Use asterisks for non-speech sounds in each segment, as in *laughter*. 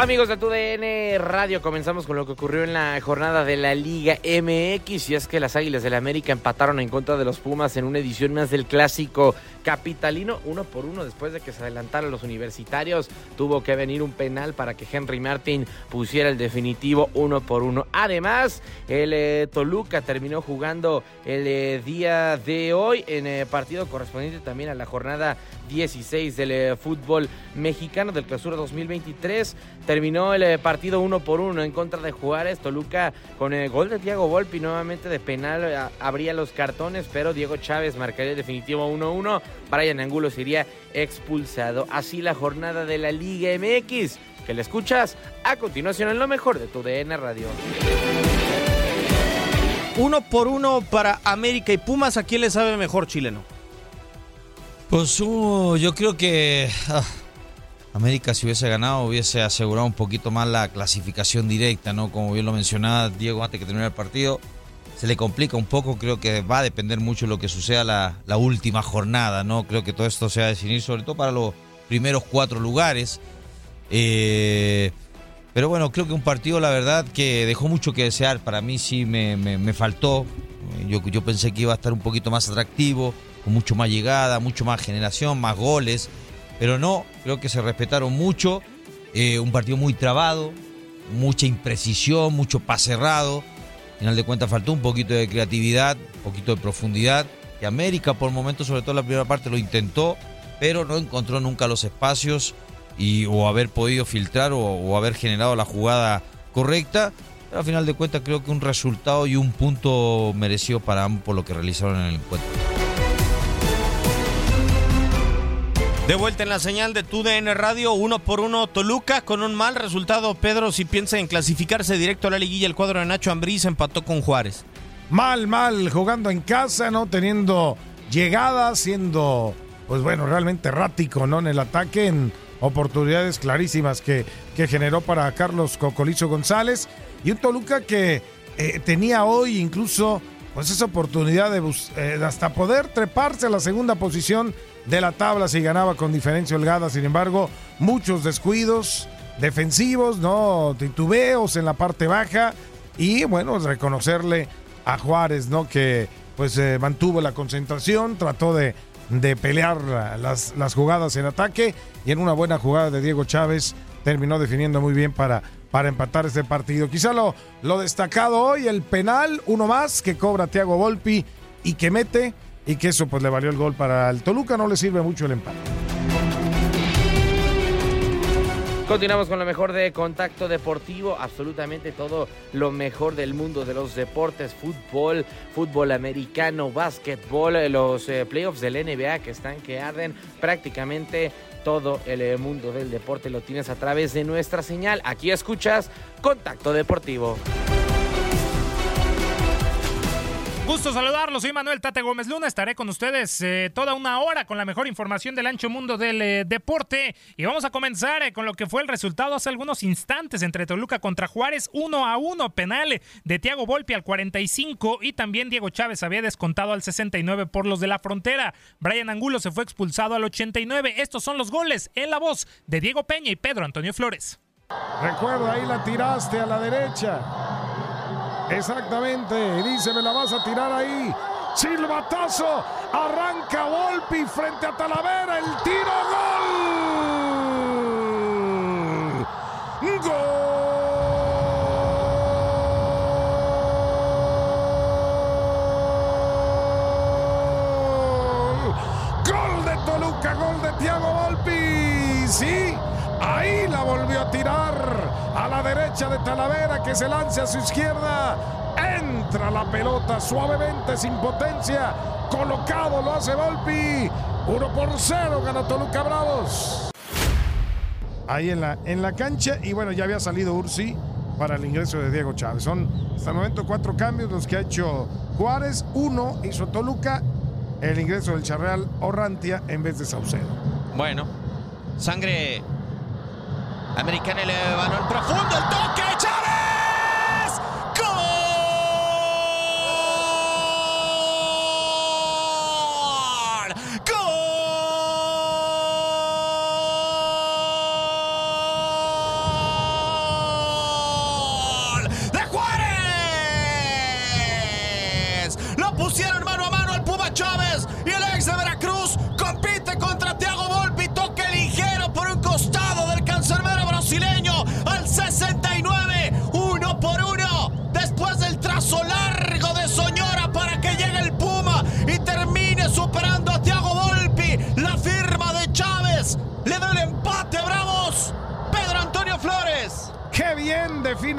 Amigos de TUDN Radio, comenzamos con lo que ocurrió en la jornada de la Liga MX y es que las Águilas del la América empataron en contra de los Pumas en una edición más del clásico capitalino, uno por uno después de que se adelantaron los universitarios, tuvo que venir un penal para que Henry Martin pusiera el definitivo uno por uno. Además, el eh, Toluca terminó jugando el eh, día de hoy en el partido correspondiente también a la jornada 16 del eh, fútbol mexicano del clausura 2023. Terminó el eh, partido uno por uno en contra de Juárez. Toluca con el gol de Diego Volpi nuevamente de penal eh, abría los cartones, pero Diego Chávez marcaría el definitivo 1-1. Brian Angulo sería expulsado. Así la jornada de la Liga MX, que le escuchas a continuación en lo mejor de tu DN Radio. Uno por uno para América y Pumas. ¿A quién le sabe mejor chileno? Pues yo creo que ah, América si hubiese ganado hubiese asegurado un poquito más la clasificación directa, ¿no? Como bien lo mencionaba Diego antes que terminara el partido, se le complica un poco, creo que va a depender mucho de lo que suceda la, la última jornada, ¿no? Creo que todo esto se va a definir sobre todo para los primeros cuatro lugares. Eh, pero bueno, creo que un partido, la verdad, que dejó mucho que desear. Para mí sí me, me, me faltó. Yo, yo pensé que iba a estar un poquito más atractivo mucho más llegada, mucho más generación, más goles, pero no, creo que se respetaron mucho, eh, un partido muy trabado, mucha imprecisión, mucho pase cerrado, al final de cuentas faltó un poquito de creatividad, un poquito de profundidad, que América por momentos, sobre todo en la primera parte, lo intentó, pero no encontró nunca los espacios y, o haber podido filtrar o, o haber generado la jugada correcta. Pero al final de cuentas creo que un resultado y un punto merecido para ambos por lo que realizaron en el encuentro. De vuelta en la señal de TUDN Radio, uno por uno Toluca, con un mal resultado. Pedro, si piensa en clasificarse directo a la liguilla, el cuadro de Nacho Ambriz empató con Juárez. Mal, mal, jugando en casa, ¿no? Teniendo llegada, siendo, pues bueno, realmente errático, ¿no? En el ataque, en oportunidades clarísimas que, que generó para Carlos Cocolizo González. Y un Toluca que eh, tenía hoy incluso, pues esa oportunidad eh, de hasta poder treparse a la segunda posición de la tabla si ganaba con diferencia holgada. Sin embargo, muchos descuidos defensivos, no titubeos en la parte baja y bueno, reconocerle a Juárez, ¿no? Que pues eh, mantuvo la concentración, trató de, de pelear las, las jugadas en ataque y en una buena jugada de Diego Chávez terminó definiendo muy bien para, para empatar este partido. Quizá lo, lo destacado hoy, el penal, uno más que cobra Thiago Volpi y que mete y que eso pues le valió el gol para el Toluca, no le sirve mucho el empate. Continuamos con lo mejor de Contacto Deportivo, absolutamente todo lo mejor del mundo de los deportes, fútbol, fútbol americano, básquetbol, los eh, playoffs del NBA que están que arden, prácticamente todo el eh, mundo del deporte lo tienes a través de nuestra señal. Aquí escuchas Contacto Deportivo. Gusto saludarlos, soy Manuel Tate Gómez Luna, estaré con ustedes eh, toda una hora con la mejor información del ancho mundo del eh, deporte. Y vamos a comenzar eh, con lo que fue el resultado hace algunos instantes entre Toluca contra Juárez, 1 a 1, penal de Tiago Volpi al 45 y también Diego Chávez había descontado al 69 por los de la frontera, Brian Angulo se fue expulsado al 89, estos son los goles en la voz de Diego Peña y Pedro Antonio Flores. Recuerda, ahí la tiraste a la derecha. Exactamente, dice, me la vas a tirar ahí. Silbatazo, arranca Volpi frente a Talavera, el tiro, gol. Gol. Gol de Toluca, gol de Tiago Volpi. Sí, ahí la volvió a tirar a la derecha de Talavera que se lanza a su izquierda. Entra la pelota suavemente, sin potencia. Colocado lo hace Volpi. 1 por 0 gana Toluca Bravos. Ahí en la, en la cancha. Y bueno, ya había salido Ursi para el ingreso de Diego Chávez. Son hasta el momento cuatro cambios los que ha hecho Juárez. Uno hizo Toluca. El ingreso del Charreal Orrantia en vez de Saucedo. Bueno, sangre americana el profundo, el toque,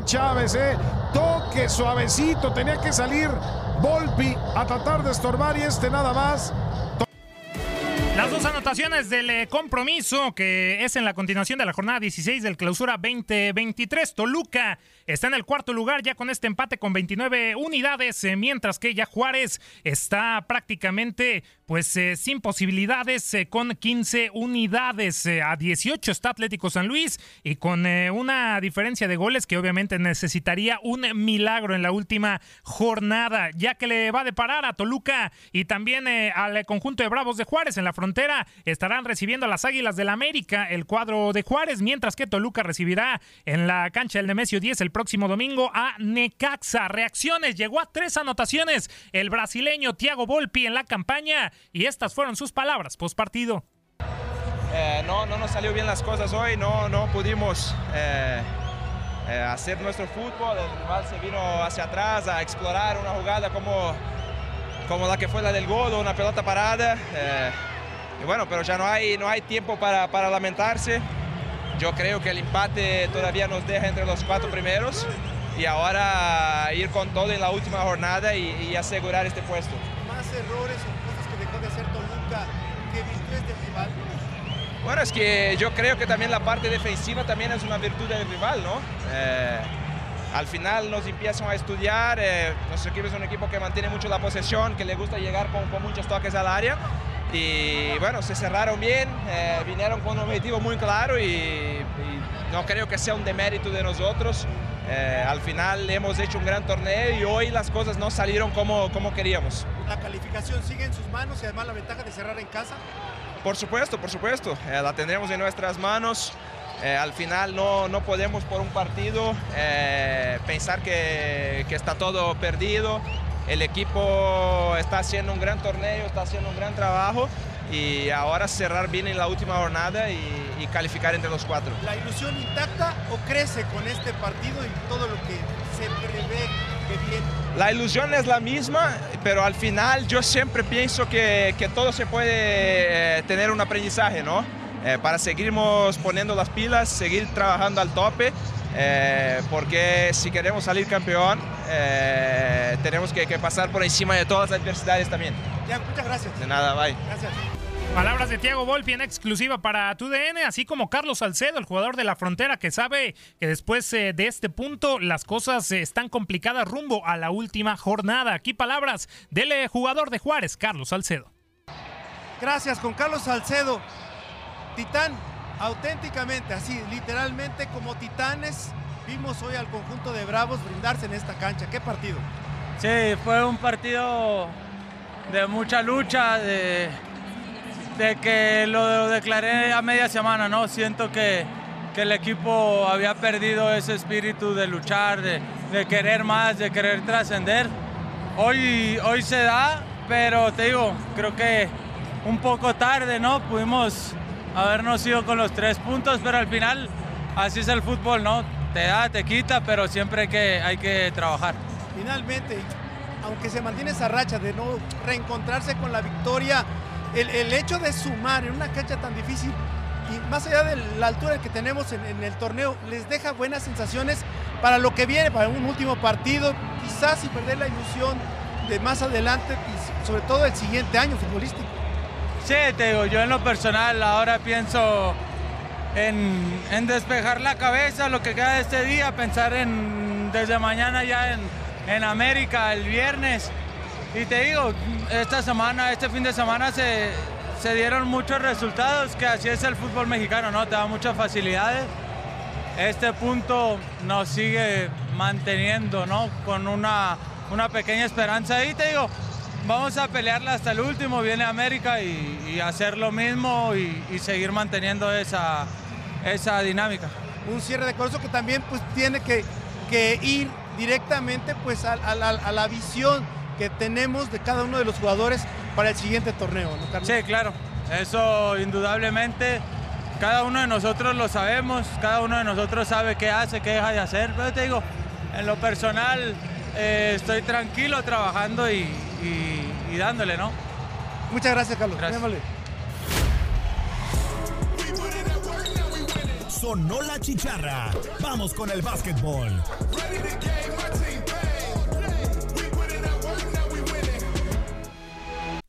Chávez, ¿eh? Toque suavecito, tenía que salir Volpi a tratar de estorbar y este nada más. Las dos anotaciones del eh, compromiso, que es en la continuación de la jornada 16 del clausura 2023. Toluca está en el cuarto lugar ya con este empate con 29 unidades, eh, mientras que ya Juárez está prácticamente pues eh, sin posibilidades eh, con 15 unidades. Eh, a 18 está Atlético San Luis y con una diferencia de goles que obviamente necesitaría un milagro en la última jornada, ya que le va a deparar a Toluca y también al conjunto de Bravos de Juárez en la frontera. Estarán recibiendo a las Águilas del América el cuadro de Juárez, mientras que Toluca recibirá en la cancha del Nemesio 10 el próximo domingo a Necaxa. Reacciones, llegó a tres anotaciones el brasileño Thiago Volpi en la campaña y estas fueron sus palabras post partido. Eh, no, no nos salió bien las cosas hoy, no, no pudimos eh, eh, hacer nuestro fútbol, el rival se vino hacia atrás a explorar una jugada como, como la que fue la del gol, una pelota parada. eh, y bueno, pero ya no hay, no hay tiempo para, para lamentarse. Yo creo que el empate todavía nos deja entre los cuatro primeros y ahora ir con todo en la última jornada y, y asegurar este puesto. más errores Bueno, es que yo creo que también la parte defensiva también es una virtud del rival, ¿no? Eh, al final nos empiezan a estudiar, eh, nuestro equipo es un equipo que mantiene mucho la posesión, que le gusta llegar con, muchos toques al área y bueno, se cerraron bien, eh, vinieron con un objetivo muy claro y, no creo que sea un demérito de nosotros. Al final hemos hecho un gran torneo y hoy las cosas no salieron como, como queríamos. La calificación sigue en sus manos y además la ventaja de cerrar en casa. Por supuesto, por supuesto. Eh, la tendremos en nuestras manos. Eh, al final no, no podemos por un partido eh, pensar que, que está todo perdido. El equipo está haciendo un gran torneo, está haciendo un gran trabajo y ahora cerrar bien en la última jornada y, y calificar entre los cuatro. ¿La ilusión intacta o crece con este partido y todo lo que se prevé que viene? La ilusión es la misma, pero al final yo siempre pienso que, que todo se puede eh, tener un aprendizaje, ¿no? Eh, para seguirnos poniendo las pilas, seguir trabajando al tope, eh, porque si queremos salir campeón, eh, tenemos que, que pasar por encima de todas las adversidades también. Ya, muchas gracias. De nada, bye. Gracias. Palabras de Tiago Volpi en exclusiva para TUDN, así como Carlos Salcedo, el jugador de la frontera, que sabe que después eh, de este punto las cosas eh, están complicadas rumbo a la última jornada. Aquí palabras del eh, jugador de Juárez, Carlos Salcedo. Gracias, con Carlos Salcedo. Titán, auténticamente, así, literalmente como titanes, vimos hoy al conjunto de Bravos brindarse en esta cancha. ¿Qué partido? Sí, fue un partido de mucha lucha, de, de que lo declaré a media semana, ¿no? Siento que, que el equipo había perdido ese espíritu de luchar, de, de querer más, de querer trascender. Hoy, hoy se da, pero te digo, creo que un poco tarde, ¿no? Pudimos habernos ido con los tres puntos, pero al final así es el fútbol, ¿no? Te da, te quita, pero siempre que, hay que trabajar. Finalmente, aunque se mantiene esa racha de no reencontrarse con la victoria, el, el hecho de sumar en una cancha tan difícil y más allá de la altura que tenemos en, el torneo, les deja buenas sensaciones para lo que viene, para un último partido, quizás sin perder la ilusión de más adelante y sobre todo el siguiente año futbolístico. Sí, te digo, yo en lo personal ahora pienso en, en despejar la cabeza, lo que queda de este día, pensar en desde mañana ya en, en América el viernes. Y te digo, esta semana, este fin de semana se, se dieron muchos resultados, que así es el fútbol mexicano, ¿no? Te da muchas facilidades. Este punto nos sigue manteniendo, ¿no? Con una, una pequeña esperanza ahí, te digo, vamos a pelearla hasta el último, viene América y, y hacer lo mismo y, y seguir manteniendo esa, esa dinámica. Un cierre de curso que también pues tiene que, ir directamente pues a la visión que tenemos de cada uno de los jugadores para el siguiente torneo, ¿no, Carlos? Sí, claro, eso indudablemente. Cada uno de nosotros lo sabemos, cada uno de nosotros sabe qué hace, qué deja de hacer. Pero te digo, en lo personal eh, estoy tranquilo trabajando y, y- y dándole, ¿no? Muchas gracias, Carlos. Gracias. Sonó la chicharra. Vamos con el básquetbol.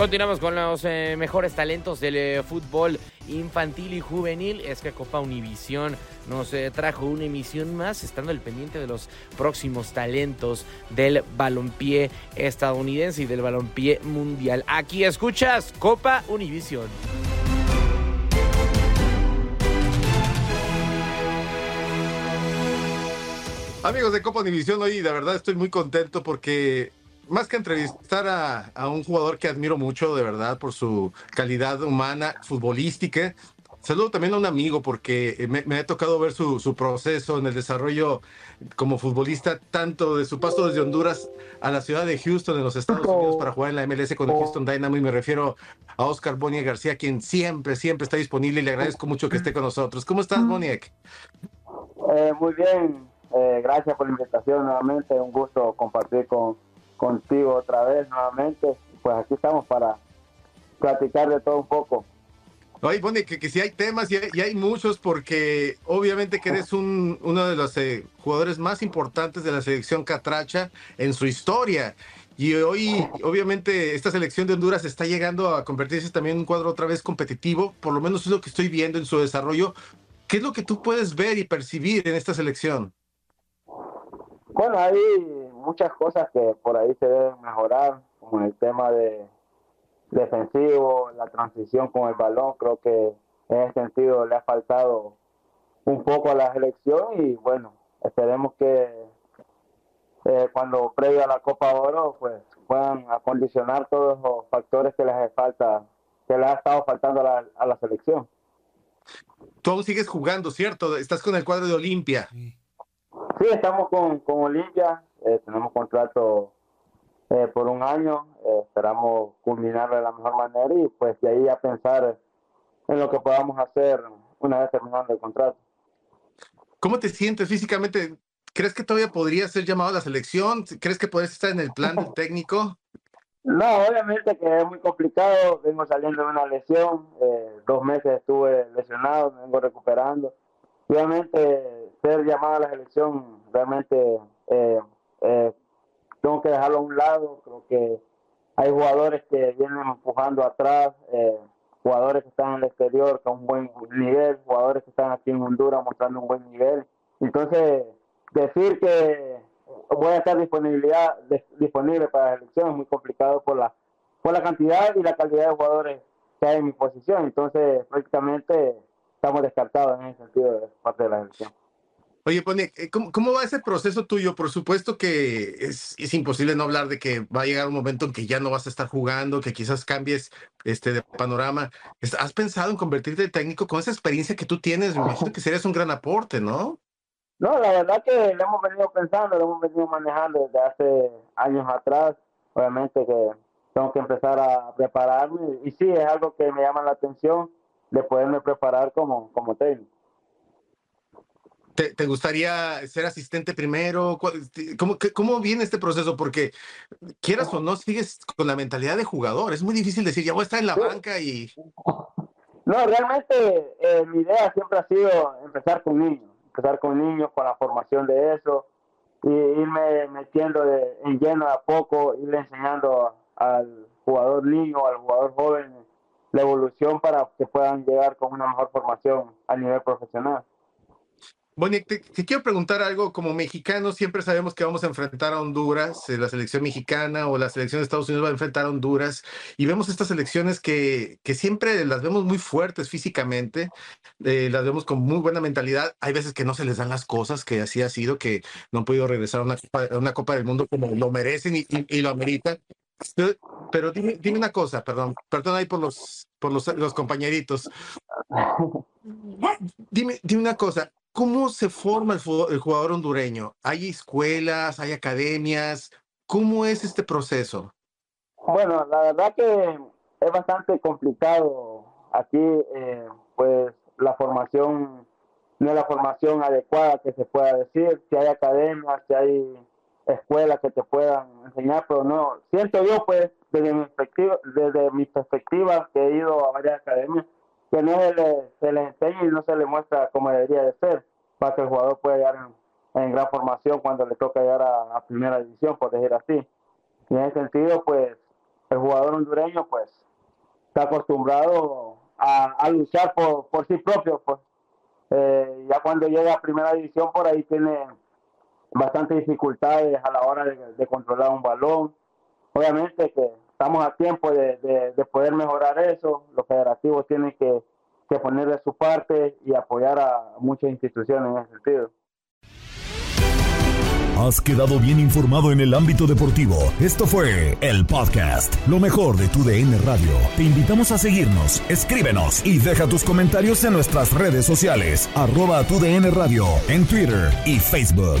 Continuamos con los eh, mejores talentos del eh, fútbol infantil y juvenil. Es que Copa Univisión nos eh, trajo una emisión más, estando al pendiente de los próximos talentos del balompié estadounidense y del balompié mundial. Aquí escuchas Copa Univisión. Amigos de Copa División, hoy de verdad estoy muy contento porque más que entrevistar a, a un jugador que admiro mucho, de verdad, por su calidad humana, futbolística, saludo también a un amigo porque me, me ha tocado ver su, su proceso en el desarrollo como futbolista, tanto de su paso desde Honduras a la ciudad de Houston, en los Estados Unidos, para jugar en la MLS con el Houston Dynamo, y me refiero a Oscar Boniek García, quien siempre, siempre está disponible y le agradezco mucho que esté con nosotros. ¿Cómo estás, Boniek? Eh, muy bien, eh, gracias por la invitación nuevamente, un gusto compartir con, contigo otra vez nuevamente. Pues aquí estamos para platicar de todo un poco. Oye, Bonnie, que, que sí hay temas y hay, y hay muchos porque obviamente que eres un, uno de los eh, jugadores más importantes de la selección catracha en su historia. Y hoy, obviamente, esta selección de Honduras está llegando a convertirse también en un cuadro otra vez competitivo, por lo menos es lo que estoy viendo en su desarrollo. ¿Qué es lo que tú puedes ver y percibir en esta selección? Bueno, hay muchas cosas que por ahí se deben mejorar, como el tema de, defensivo, la transición con el balón, creo que en ese sentido le ha faltado un poco a la selección y bueno, esperemos que eh, cuando previo a la Copa Oro pues puedan acondicionar todos los factores que les hace falta, que les ha estado faltando a la, a la selección. Tú sigues jugando, ¿cierto? Estás con el cuadro de Olimpia. Sí, estamos con, con Olimpia, eh, tenemos contrato eh, por un año, eh, esperamos culminarlo de la mejor manera y pues de ahí a pensar en lo que podamos hacer una vez terminando el contrato. ¿Cómo te sientes físicamente? ¿Crees que todavía podría ser llamado a la selección? ¿Crees que podrías estar en el plan del *laughs* técnico? No, obviamente que es muy complicado. Vengo saliendo de una lesión. Eh, dos meses estuve lesionado, me vengo recuperando. Obviamente, ser llamado a la selección, realmente eh, tengo que dejarlo a un lado. Creo que hay jugadores que vienen empujando atrás, eh, jugadores que están en el exterior con un buen nivel, jugadores que están aquí en Honduras mostrando un buen nivel. Entonces, decir que voy a estar disponibilidad, disponible para la selección es muy complicado por la, por la cantidad y la calidad de jugadores que hay en mi posición. Entonces, prácticamente estamos descartados en ese sentido de parte de la selección. Oye, Pony, eh, ¿cómo, va ese proceso tuyo? Por supuesto que es, imposible no hablar de que va a llegar un momento en que ya no vas a estar jugando, que quizás cambies este de panorama. ¿Has pensado en convertirte en técnico con esa experiencia que tú tienes? Me imagino que serías un gran aporte, ¿no? No, la verdad que lo hemos venido pensando, lo hemos venido manejando desde hace años atrás. Obviamente que tengo que empezar a prepararme y sí, es algo que me llama la atención de poderme preparar como, como técnico. ¿Te, te gustaría ser asistente primero? ¿Cuál- ¿Cómo, qué- ¿Cómo viene este proceso? Porque quieras o no, sigues con la mentalidad de jugador. Es muy difícil decir, ya voy a estar en la banca y... *laughs* No, realmente eh, mi idea siempre ha sido empezar con niños, empezar con niños, con la formación de eso, y irme metiendo de, en lleno de a poco, irle enseñando al jugador niño, al jugador joven, la evolución para que puedan llegar con una mejor formación a nivel profesional. Bueno, te, te quiero preguntar algo, como mexicanos siempre sabemos que vamos a enfrentar a Honduras, eh, la selección mexicana o la selección de Estados Unidos va a enfrentar a Honduras y vemos estas selecciones que, que siempre las vemos muy fuertes físicamente, eh, las vemos con muy buena mentalidad, hay veces que no se les dan las cosas, que así ha sido, que no han podido regresar a una Copa, a una Copa del Mundo como lo merecen y, y- y lo ameritan. Pero, pero dime, dime una cosa, perdón, perdón ahí por los, por los, los compañeritos. *laughs* Dime, dime una cosa, ¿cómo se forma el, jugador hondureño? ¿Hay escuelas, hay academias? ¿Cómo es este proceso? Bueno, la verdad que es bastante complicado aquí, eh, pues la formación no es la formación adecuada que se pueda decir, si hay academias, si hay escuelas que te puedan enseñar, pero no, siento yo pues desde mi perspectiva, desde mi perspectiva que he ido a varias academias, que no se le, se le enseña y no se le muestra como debería de ser, para que el jugador pueda llegar en, gran formación cuando le toca llegar a, primera división, por decir así. Y en ese sentido, pues, el jugador hondureño, pues, está acostumbrado a, a luchar por, por sí propio, pues. Eh, ya cuando llega a primera división, por ahí tiene bastantes dificultades a la hora de, de controlar un balón. Obviamente que estamos a tiempo de, de- de poder mejorar eso. Los federativos tienen que, que poner de su parte y apoyar a muchas instituciones en ese sentido. Has quedado bien informado en el ámbito deportivo. Esto fue el podcast, lo mejor de tu DN Radio. Te invitamos a seguirnos, escríbenos y deja tus comentarios en nuestras redes sociales, arroba tu DN Radio, en Twitter y Facebook.